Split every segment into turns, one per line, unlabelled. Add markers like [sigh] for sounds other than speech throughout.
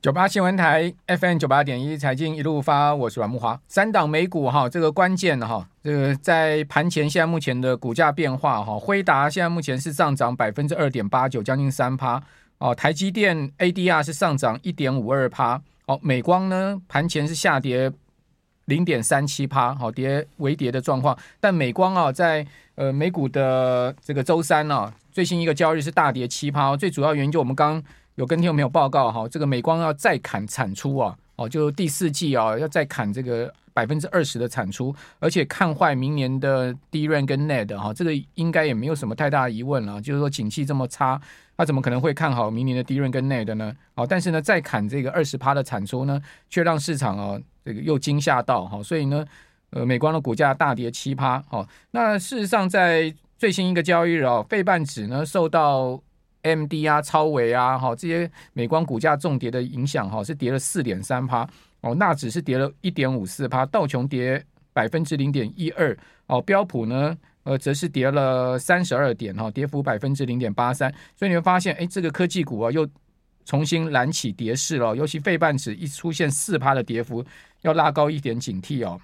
九八新闻台 FM 九八点一财经一路发，我是阮木华。三档美股哈，这个关键哈，这个在盘前现在目前的股价变化哈，辉达现在目前是上涨百分之二点八九，将近三趴哦。台积电 ADR 是上涨一点五二趴哦。美光呢盘前是下跌零点三七趴，好跌微跌的状况。但美光啊，在呃美股的这个周三呢，最新一个交易是大跌七趴，最主要原因就我们刚。有跟听众朋友报告哈，这个美光要再砍产出啊，哦，就第四季啊要再砍这个百分之二十的产出，而且看坏明年的 DRAM 跟 NAND 哈，这个应该也没有什么太大疑问了。就是说景气这么差，他怎么可能会看好明年的低润跟内的呢？好，但是呢，再砍这个二十趴的产出呢，却让市场啊这个又惊吓到哈，所以呢，呃，美光的股价大跌七趴。好，那事实上在最新一个交易日啊，费半指呢受到 MD 啊，超微啊，哈，这些美光股价重跌的影响，哈，是跌了四点三趴哦。纳指是跌了一点五四趴，道琼跌百分之零点一二哦。标普呢，呃，则是跌了三十二点，哈，跌幅百分之零点八三。所以你会发现，哎，这个科技股啊，又重新燃起跌势了。尤其费半指一出现四趴的跌幅，要拉高一点警惕哦。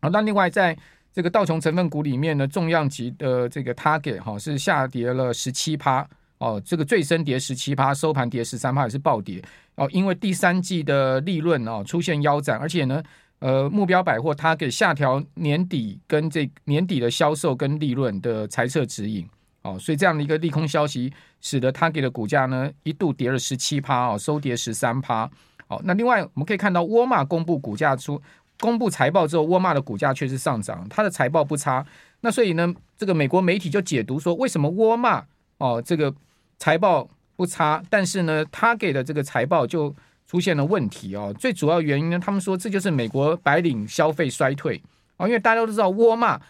好，那另外在这个道琼成分股里面呢，重量级的这个 Target 哈是下跌了十七趴。哦，这个最深跌十七趴，收盘跌十三趴，也是暴跌哦。因为第三季的利润哦出现腰斩，而且呢，呃，目标百货它给下调年底跟这年底的销售跟利润的财测指引哦，所以这样的一个利空消息，使得它给的股价呢一度跌了十七趴哦，收跌十三趴。哦，那另外我们可以看到，沃尔玛公布股价出公布财报之后，沃尔玛的股价确实上涨，它的财报不差。那所以呢，这个美国媒体就解读说，为什么沃尔玛哦这个。财报不差，但是呢，他给的这个财报就出现了问题哦。最主要原因呢，他们说这就是美国白领消费衰退哦，因为大家都知道沃尔玛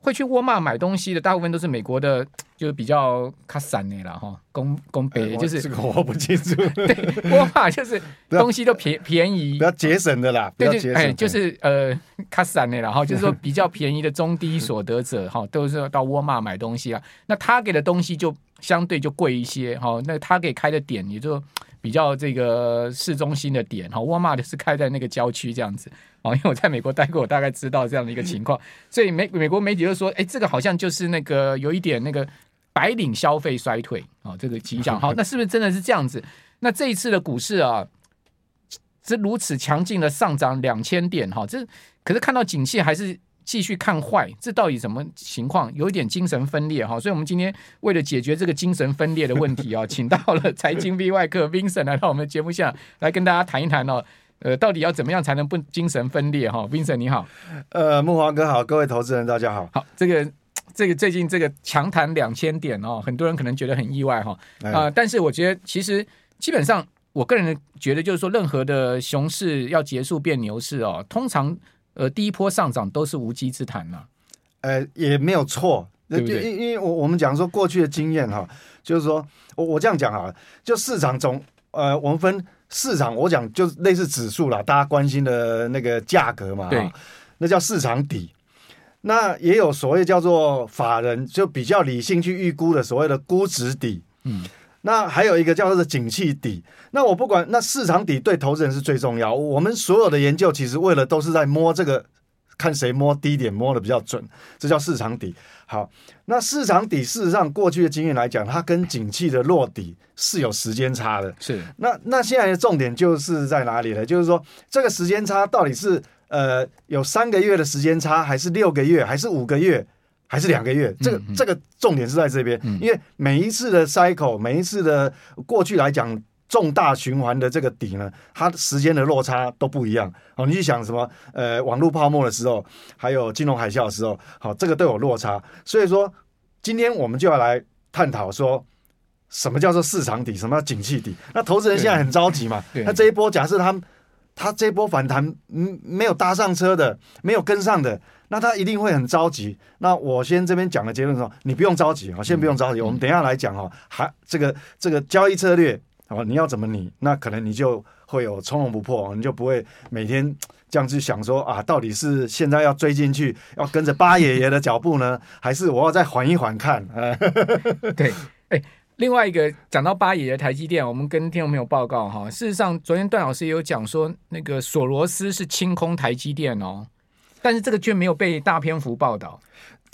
会去沃尔玛买东西的，大部分都是美国的，就是比较卡散的了哈，工工北就是
这个我不清楚。[laughs]
对，沃尔玛就是东西都便便宜，[laughs]
比较节省的啦，
对，对哎就是呃卡散的了哈，就是说比较便宜的中低所得者哈，都是到沃尔玛买东西啊。那他给的东西就。相对就贵一些哈，那他给开的点也就比较这个市中心的点哈，沃尔玛的是开在那个郊区这样子啊，因为我在美国待过，我大概知道这样的一个情况，所以美美国媒体就说，哎，这个好像就是那个有一点那个白领消费衰退啊，这个迹象。[laughs] 好，那是不是真的是这样子？那这一次的股市啊，是如此强劲的上涨两千点哈，这可是看到景气还是。继续看坏，这到底什么情况？有一点精神分裂哈，所以我们今天为了解决这个精神分裂的问题啊，请到了财经 V 外科 Vincent 来到我们节目下来跟大家谈一谈哦。呃，到底要怎么样才能不精神分裂哈？Vincent 你好，
呃，木华哥好，各位投资人大家好。
好，这个这个最近这个强弹两千点哦，很多人可能觉得很意外哈啊、呃，但是我觉得其实基本上我个人觉得就是说，任何的熊市要结束变牛市哦，通常。呃，第一波上涨都是无稽之谈呐，
呃，也没有错，对不对？因因为我我们讲说过去的经验哈，就是说我我这样讲啊，就市场总呃，我们分市场，我讲就类似指数啦，大家关心的那个价格嘛，对，那叫市场底。那也有所谓叫做法人就比较理性去预估的所谓的估值底，嗯。那还有一个叫做景气底，那我不管，那市场底对投资人是最重要。我们所有的研究其实为了都是在摸这个，看谁摸低点摸的比较准，这叫市场底。好，那市场底事实上过去的经验来讲，它跟景气的落底是有时间差的。是，那那现在的重点就是在哪里呢？就是说这个时间差到底是呃有三个月的时间差，还是六个月，还是五个月？还是两个月，这个这个重点是在这边，因为每一次的 cycle，每一次的过去来讲重大循环的这个底呢，它时间的落差都不一样。好，你去想什么？呃，网络泡沫的时候，还有金融海啸的时候，好，这个都有落差。所以说，今天我们就要来探讨说，什么叫做市场底，什么叫景气底？那投资人现在很着急嘛？那这一波假设他他这波反弹，嗯，没有搭上车的，没有跟上的。那他一定会很着急。那我先这边讲的结论说，你不用着急啊，先不用着急。我们等一下来讲哈，还这个这个交易策略啊，你要怎么拟？那可能你就会有从容不迫，你就不会每天这样去想说啊，到底是现在要追进去，要跟着八爷爷的脚步呢，还是我要再缓一缓看？[laughs]
对，哎，另外一个讲到八爷的台积电，我们跟听众朋友报告哈，事实上昨天段老师也有讲说，那个索罗斯是清空台积电哦，但是这个却没有被大篇幅报道。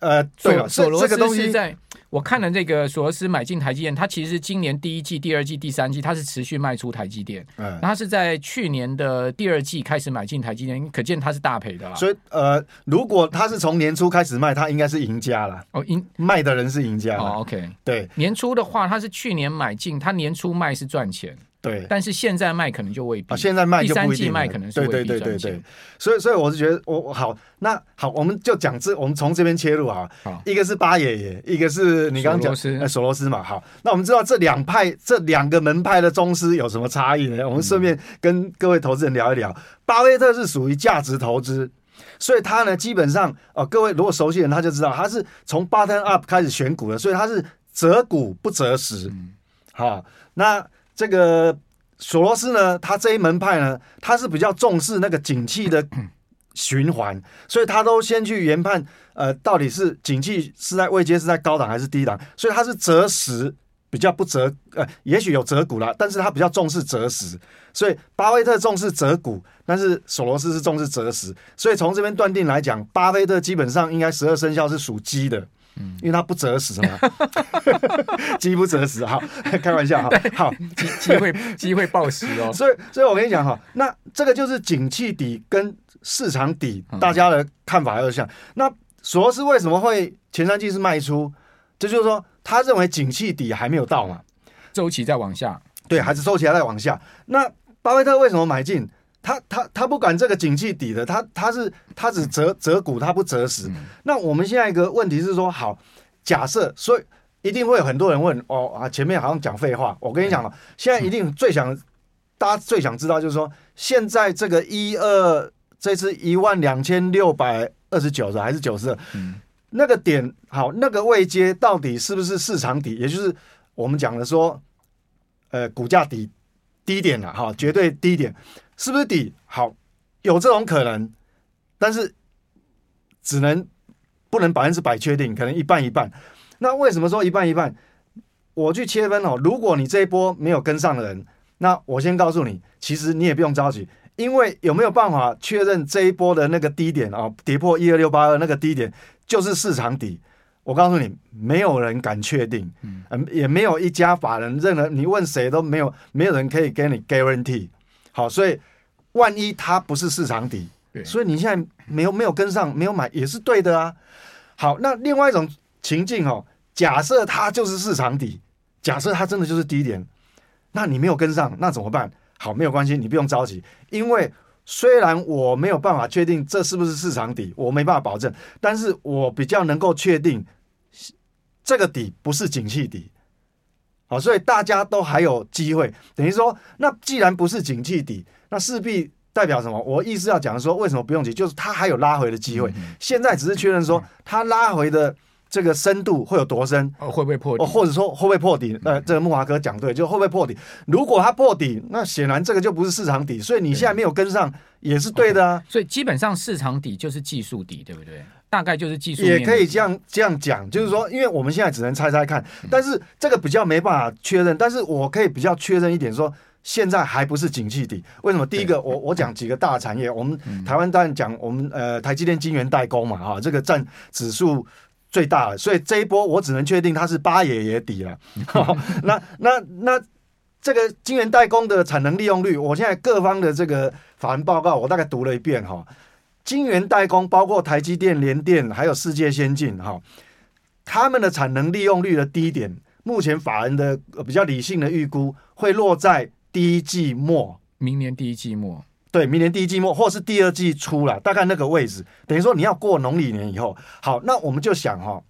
呃，对了，
索罗斯是在。我看了这个索罗斯买进台积电，它其实是今年第一季、第二季、第三季，它是持续卖出台积电。嗯，它是在去年的第二季开始买进台积电，可见它是大赔的啦。
所以，呃，如果它是从年初开始卖，它应该是赢家了。
哦，赢
卖的人是赢家。
哦，OK，
对，
年初的话，它是去年买进，它年初卖是赚钱。
对，
但是现在卖可能就未必。
啊，现在卖就不一定。
卖可能是未必。对对对对对。
所以，所以我是觉得，我好，那好，我们就讲这，我们从这边切入啊。好，一个是八爷爷，一个是你刚刚讲索罗斯嘛。好，那我们知道这两派，这两个门派的宗师有什么差异呢？我们顺便跟各位投资人聊一聊。嗯、巴菲特是属于价值投资，所以他呢，基本上哦、呃，各位如果熟悉的人他就知道，他是从 bottom up 开始选股的，所以他是择股不择时。嗯、好，那。这个索罗斯呢，他这一门派呢，他是比较重视那个景气的 [clears throat] 循环，所以他都先去研判，呃，到底是景气是在位阶是在高档还是低档，所以他是择时比较不择，呃，也许有择股啦，但是他比较重视择时，所以巴菲特重视择股，但是索罗斯是重视择时，所以从这边断定来讲，巴菲特基本上应该十二生肖是属鸡的。嗯，因为他不择食嘛，[laughs] 机不择食，好，[laughs] 开玩笑哈，好，[laughs]
机机会机会暴食哦，
所以所以我跟你讲哈，那这个就是景气底跟市场底，大家的看法要像。那索罗斯为什么会前三季是卖出？这就是说，他认为景气底还没有到嘛，
周期在往下，
对，还是周期还在往下。那巴菲特为什么买进？他他他不管这个景气底的，他他是他只折折股，他不择时。嗯、那我们现在一个问题是说，好，假设，所以一定会有很多人问，哦啊，前面好像讲废话。我跟你讲了，嗯、现在一定最想，嗯、大家最想知道就是说，现在这个一二，这次一万两千六百二十九的还是九十二？嗯，那个点好，那个位阶到底是不是市场底？也就是我们讲的说，呃，股价底低点了哈，绝对低点。是不是底好？有这种可能，但是只能不能百分之百确定，可能一半一半。那为什么说一半一半？我去切分哦。如果你这一波没有跟上的人，那我先告诉你，其实你也不用着急，因为有没有办法确认这一波的那个低点啊，跌破一二六八二那个低点就是市场底？我告诉你，没有人敢确定，嗯，也没有一家法人任何，你问谁都没有，没有人可以给你 guarantee。好，所以万一它不是市场底，所以你现在没有没有跟上，没有买也是对的啊。好，那另外一种情境哦，假设它就是市场底，假设它真的就是低点，那你没有跟上，那怎么办？好，没有关系，你不用着急，因为虽然我没有办法确定这是不是市场底，我没办法保证，但是我比较能够确定这个底不是景气底。好，所以大家都还有机会，等于说，那既然不是景气底，那势必代表什么？我意思要讲说，为什么不用急？就是它还有拉回的机会。嗯、现在只是确认说，它拉回的这个深度会有多深？
哦，会不会破底？
哦，或者说会不会破底？呃，这个木华哥讲对，就会不会破底？如果它破底，那显然这个就不是市场底，所以你现在没有跟上也是对的啊。
Okay, 所以基本上市场底就是技术底，对不对？大概就是技术，
也可以这样这样讲，就是说，因为我们现在只能猜猜看，但是这个比较没办法确认，但是我可以比较确认一点，说现在还不是景气底。为什么？第一个，我我讲几个大产业，我们台湾当然讲我们呃台积电晶圆代工嘛，哈，这个占指数最大的，所以这一波我只能确定它是八爷爷底了。[laughs] 那那那这个晶圆代工的产能利用率，我现在各方的这个法人报告，我大概读了一遍哈。晶圆代工包括台积电、联电，还有世界先进，哈，他们的产能利用率的低点，目前法人的比较理性的预估会落在第一季末，
明年第一季末，
对，明年第一季末，或是第二季初了，大概那个位置，等于说你要过农历年以后，好，那我们就想哈，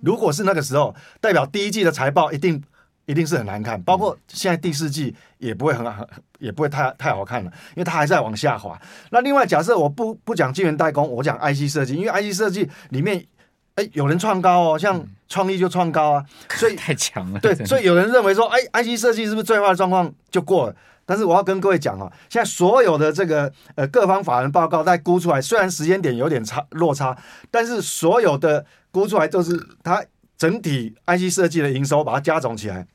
如果是那个时候，代表第一季的财报一定。一定是很难看，包括现在第四季也不会很好，也不会太太好看了，因为它还在往下滑。那另外，假设我不不讲晶圆代工，我讲 IC 设计，因为 IC 设计里面，哎，有人创高哦，像创意就创高啊，所以 [laughs]
太强了。
对，所以有人认为说，哎，IC 设计是不是最坏的状况就过了？但是我要跟各位讲啊，现在所有的这个呃各方法人报告在估出来，虽然时间点有点差落差，但是所有的估出来都是它。整体 IC 设计的营收把它加总起来，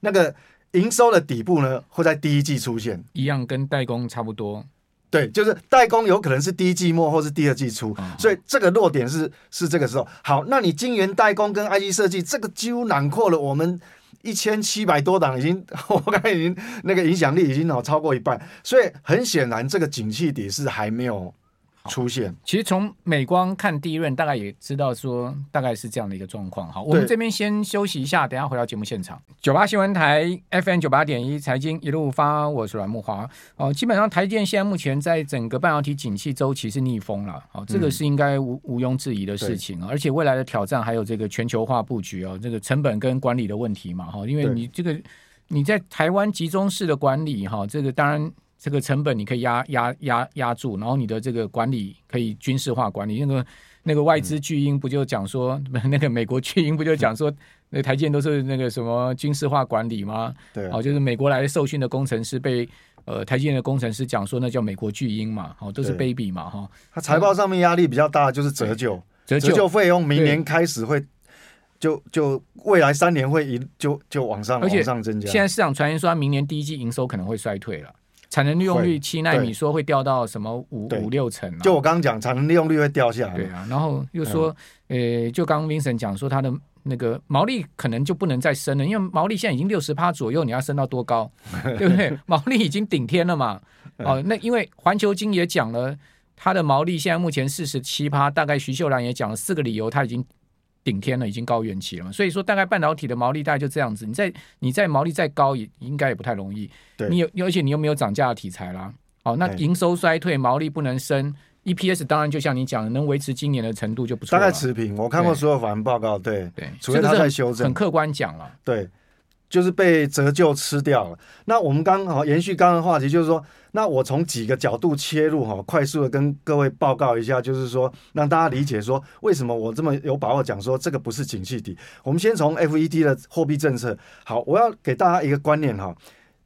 那个营收的底部呢会在第一季出现，
一样跟代工差不多。
对，就是代工有可能是第一季末或是第二季初，哦、所以这个落点是是这个时候。好，那你晶圆代工跟 IC 设计这个几乎囊括了我们一千七百多档，已经我刚才已经那个影响力已经哦超过一半，所以很显然这个景气底是还没有。出现，
其实从美光看第一轮，大概也知道说大概是这样的一个状况。好，我们这边先休息一下，等一下回到节目现场。九八新闻台 FM 九八点一财经一路发，我是阮木华。哦，基本上台积电现在目前在整个半导体景气周期是逆风了。好，这个是应该无毋庸置疑的事情。而且未来的挑战还有这个全球化布局哦，这个成本跟管理的问题嘛。哈，因为你这个你在台湾集中式的管理哈，这个当然。这个成本你可以压压压压住，然后你的这个管理可以军事化管理。那个那个外资巨婴不就讲说，嗯、[laughs] 那个美国巨婴不就讲说，那台积电都是那个什么军事化管理吗？
对、啊，
哦，就是美国来受训的工程师被呃台积电的工程师讲说，那叫美国巨婴嘛，哦，都是 baby 嘛，哈。
他财报上面压力比较大，就是折旧，折旧费用明年开始会就就未来三年会一就就往上往上增加。
现在市场传言说，明年第一季营收可能会衰退了。产能利用率七纳米说会掉到什么五五六成？
就我刚刚讲，产能利用率会掉下来。
对啊，然后又说，嗯、呃，就刚刚 Vincent 讲说，它的那个毛利可能就不能再升了，因为毛利现在已经六十趴左右，你要升到多高？对不对？[laughs] 毛利已经顶天了嘛。哦，那因为环球金也讲了，它的毛利现在目前四十七趴，大概徐秀兰也讲了四个理由，它已经。顶天了，已经高原期了嘛，所以说大概半导体的毛利大概就这样子。你在你在毛利再高也应该也不太容易。
对，
你有而且你又没有涨价的题材啦。哦，那营收衰退，毛利不能升，EPS 当然就像你讲的，能维持今年的程度就不错。
大概持平，我看过所有法人报告，对
对，
除非他在修正，
很客观讲了，
对。就是被折旧吃掉了。那我们刚好延续刚刚的话题，就是说，那我从几个角度切入哈，快速的跟各位报告一下，就是说，让大家理解说，为什么我这么有把握讲说这个不是景气底。我们先从 FED 的货币政策。好，我要给大家一个观念哈，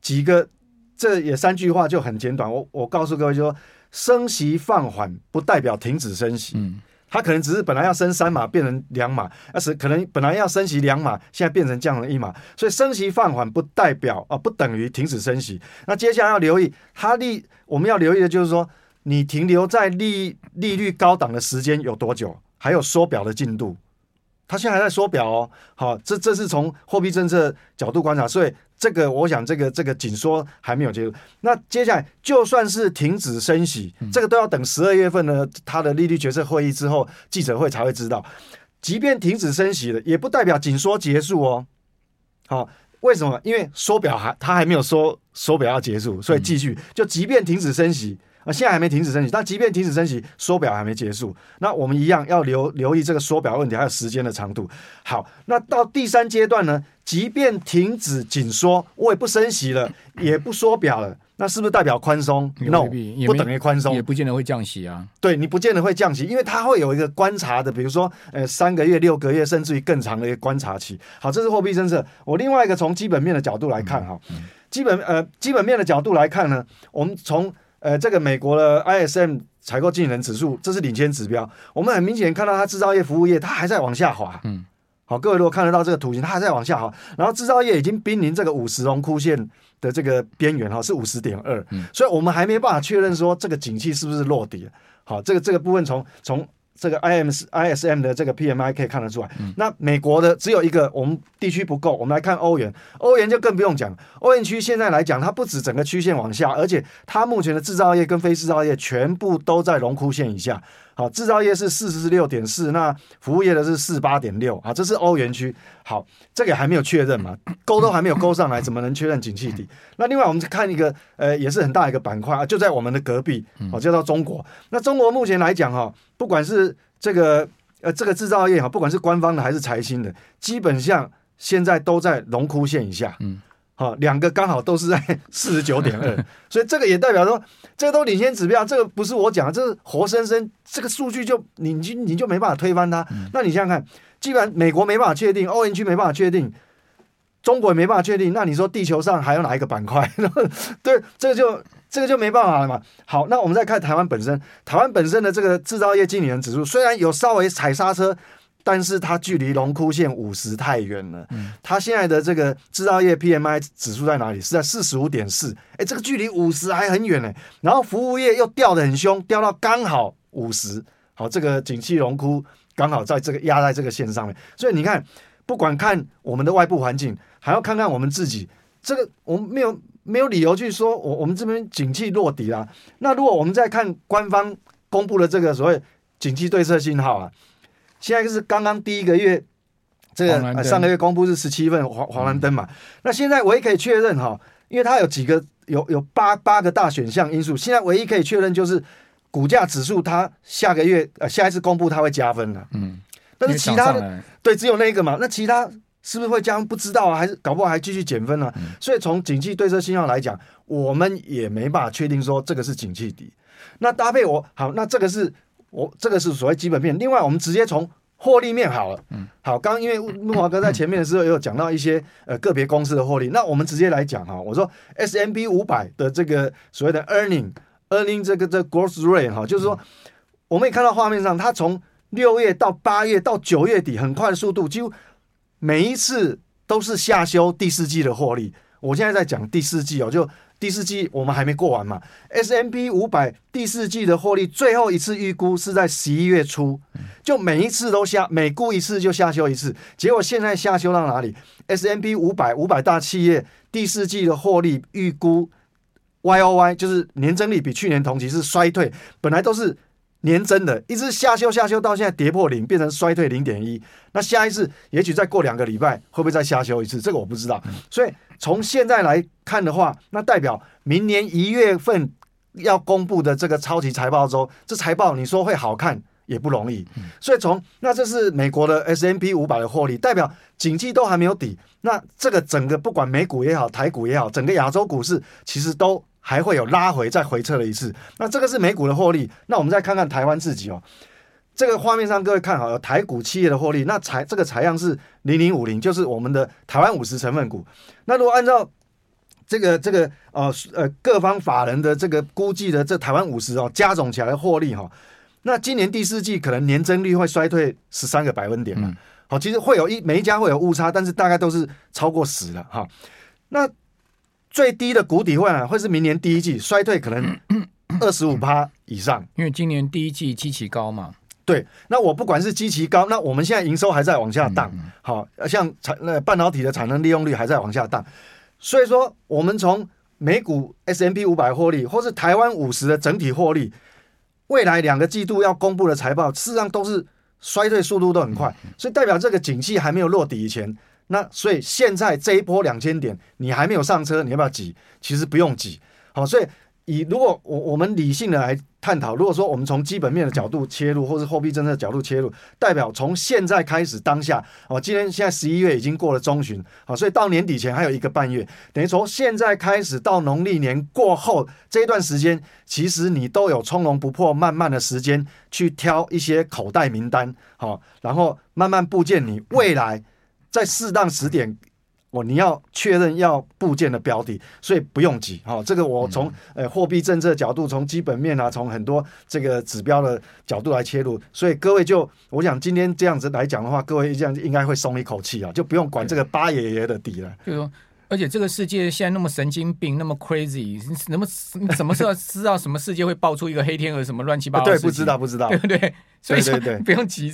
几个这也三句话就很简短。我我告诉各位就说，升息放缓不代表停止升息。嗯。他可能只是本来要升三码变成两码，而是可能本来要升息两码，现在变成降了一码，所以升息放缓不代表啊，不等于停止升息。那接下来要留意，它利我们要留意的就是说，你停留在利利率高档的时间有多久，还有缩表的进度。它现在还在缩表哦，好，这这是从货币政策角度观察，所以。这个我想，这个这个紧缩还没有结束。那接下来就算是停止升息，这个都要等十二月份呢，他的利率决策会议之后，记者会才会知道。即便停止升息了，也不代表紧缩结束哦。好，为什么？因为缩表还他还没有说缩表要结束，所以继续。就即便停止升息。啊，现在还没停止升息，但即便停止升息，缩表还没结束，那我们一样要留留意这个缩表问题，还有时间的长度。好，那到第三阶段呢？即便停止紧缩，我也不升息了，也不缩表了，那是不是代表宽松？No，不等于宽松，
也不见得会降息啊。
对，你不见得会降息，因为它会有一个观察的，比如说，呃，三个月、六个月，甚至于更长的一个观察期。好，这是货币政策。我另外一个从基本面的角度来看，哈、嗯嗯，基本呃基本面的角度来看呢，我们从呃，这个美国的 ISM 采购经理人指数，这是领先指标。我们很明显看到它制造业、服务业，它还在往下滑。嗯，好，各位如果看得到这个图形，它还在往下滑。然后制造业已经濒临这个五十荣枯线的这个边缘，哈，是五十点二。嗯，所以我们还没办法确认说这个景气是不是落底。好，这个这个部分从从。这个 I M I S M 的这个 P M I 可以看得出来，那美国的只有一个，我们地区不够。我们来看欧元，欧元就更不用讲。欧元区现在来讲，它不止整个曲线往下，而且它目前的制造业跟非制造业全部都在荣枯线以下。好，制造业是四十六点四，那服务业的是四八点六。好，这是欧元区。好，这个还没有确认嘛？勾都还没有勾上来，怎么能确认景气底？那另外我们看一个，呃，也是很大一个板块啊，就在我们的隔壁，哦，叫做中国。那中国目前来讲，哈，不管是这个呃这个制造业哈，不管是官方的还是财新的，基本上现在都在荣枯线以下。嗯。好，两个刚好都是在 [laughs] 四十九点二，所以这个也代表说，这个都领先指标，这个不是我讲的，这是活生生这个数据就你就你就没办法推翻它。那你想想看，既然美国没办法确定，欧元区没办法确定，中国也没办法确定，那你说地球上还有哪一个板块？[laughs] 对，这个就这个就没办法了嘛。好，那我们再看台湾本身，台湾本身的这个制造业经理人指数虽然有稍微踩刹车。但是它距离龙枯线五十太远了。嗯，它现在的这个制造业 PMI 指数在哪里？是在四十五点四。哎，这个距离五十还很远呢。然后服务业又掉的很凶，掉到刚好五十。好，这个景气龙枯刚好在这个压在这个线上面。所以你看，不管看我们的外部环境，还要看看我们自己。这个我们没有没有理由去说我我们这边景气落底啦。那如果我们再看官方公布的这个所谓景气对策信号啊。现在是刚刚第一个月，这个上个月公布是十七份黄黄蓝灯嘛？那现在唯一可以确认哈，因为它有几个有有八八个大选项因素，现在唯一可以确认就是股价指数它下个月呃下一次公布它会加分的，嗯，但是其他的对只有那个嘛，那其他是不是会加分不知道啊？还是搞不好还继续减分呢？所以从景气对策信号来讲，我们也没办法确定说这个是景气底。那搭配我好，那这个是。我这个是所谓基本面，另外我们直接从获利面好了。嗯，好，刚刚因为木华哥在前面的时候也有讲到一些呃个别公司的获利，那我们直接来讲哈。我说 S M B 五百的这个所谓的 earning earning 这个这 growth rate 哈，就是说我们也看到画面上，它从六月到八月到九月底很快的速度，几乎每一次都是下修第四季的获利。我现在在讲第四季哦，就。第四季我们还没过完嘛？S M B 五百第四季的获利最后一次预估是在十一月初，就每一次都下，每估一次就下修一次。结果现在下修到哪里？S M B 五百五百大企业第四季的获利预估 Y O Y 就是年增率比去年同期是衰退，本来都是年增的，一直下修下修到现在跌破零，变成衰退零点一。那下一次也许再过两个礼拜会不会再下修一次？这个我不知道，所以。从现在来看的话，那代表明年一月份要公布的这个超级财报周，这财报你说会好看也不容易。所以从那这是美国的 S M P 五百的获利，代表景气都还没有底。那这个整个不管美股也好，台股也好，整个亚洲股市其实都还会有拉回再回撤了一次。那这个是美股的获利。那我们再看看台湾自己哦。这个画面上，各位看好有台股企业的获利，那采这个采样是零零五零，就是我们的台湾五十成分股。那如果按照这个这个呃呃各方法人的这个估计的这台湾五十哦加总起来的获利哈、哦，那今年第四季可能年增率会衰退十三个百分点嘛。好、嗯，其实会有一每一家会有误差，但是大概都是超过十了哈。那最低的谷底会啊，会是明年第一季衰退可能 [coughs] 二十五趴以上，
因为今年第一季基期高嘛。
对，那我不管是基期高，那我们现在营收还在往下荡，好、嗯，像产那半导体的产能利用率还在往下荡，所以说我们从美股 S M P 五百获利，或是台湾五十的整体获利，未来两个季度要公布的财报，事实上都是衰退速度都很快，所以代表这个景气还没有落底以前，那所以现在这一波两千点你还没有上车，你要不要挤？其实不用挤，好，所以。以如果我我们理性的来探讨，如果说我们从基本面的角度切入，或是货币政策的角度切入，代表从现在开始当下，哦，今天现在十一月已经过了中旬，好，所以到年底前还有一个半月，等于从现在开始到农历年过后这一段时间，其实你都有从容不迫、慢慢的时间去挑一些口袋名单，好，然后慢慢布建你未来在适当时点。我你要确认要部件的标的，所以不用急哈。这个我从呃货币政策角度，从基本面啊，从很多这个指标的角度来切入，所以各位就我想今天这样子来讲的话，各位这样应该会松一口气啊，就不用管这个八爷爷的底了。
就是说，而且这个世界现在那么神经病，那么 crazy，那么什么时候知道什么世界会爆出一个黑天鹅什么乱七八糟？
对，不知道不知道，[laughs]
对不对？所以说不用急。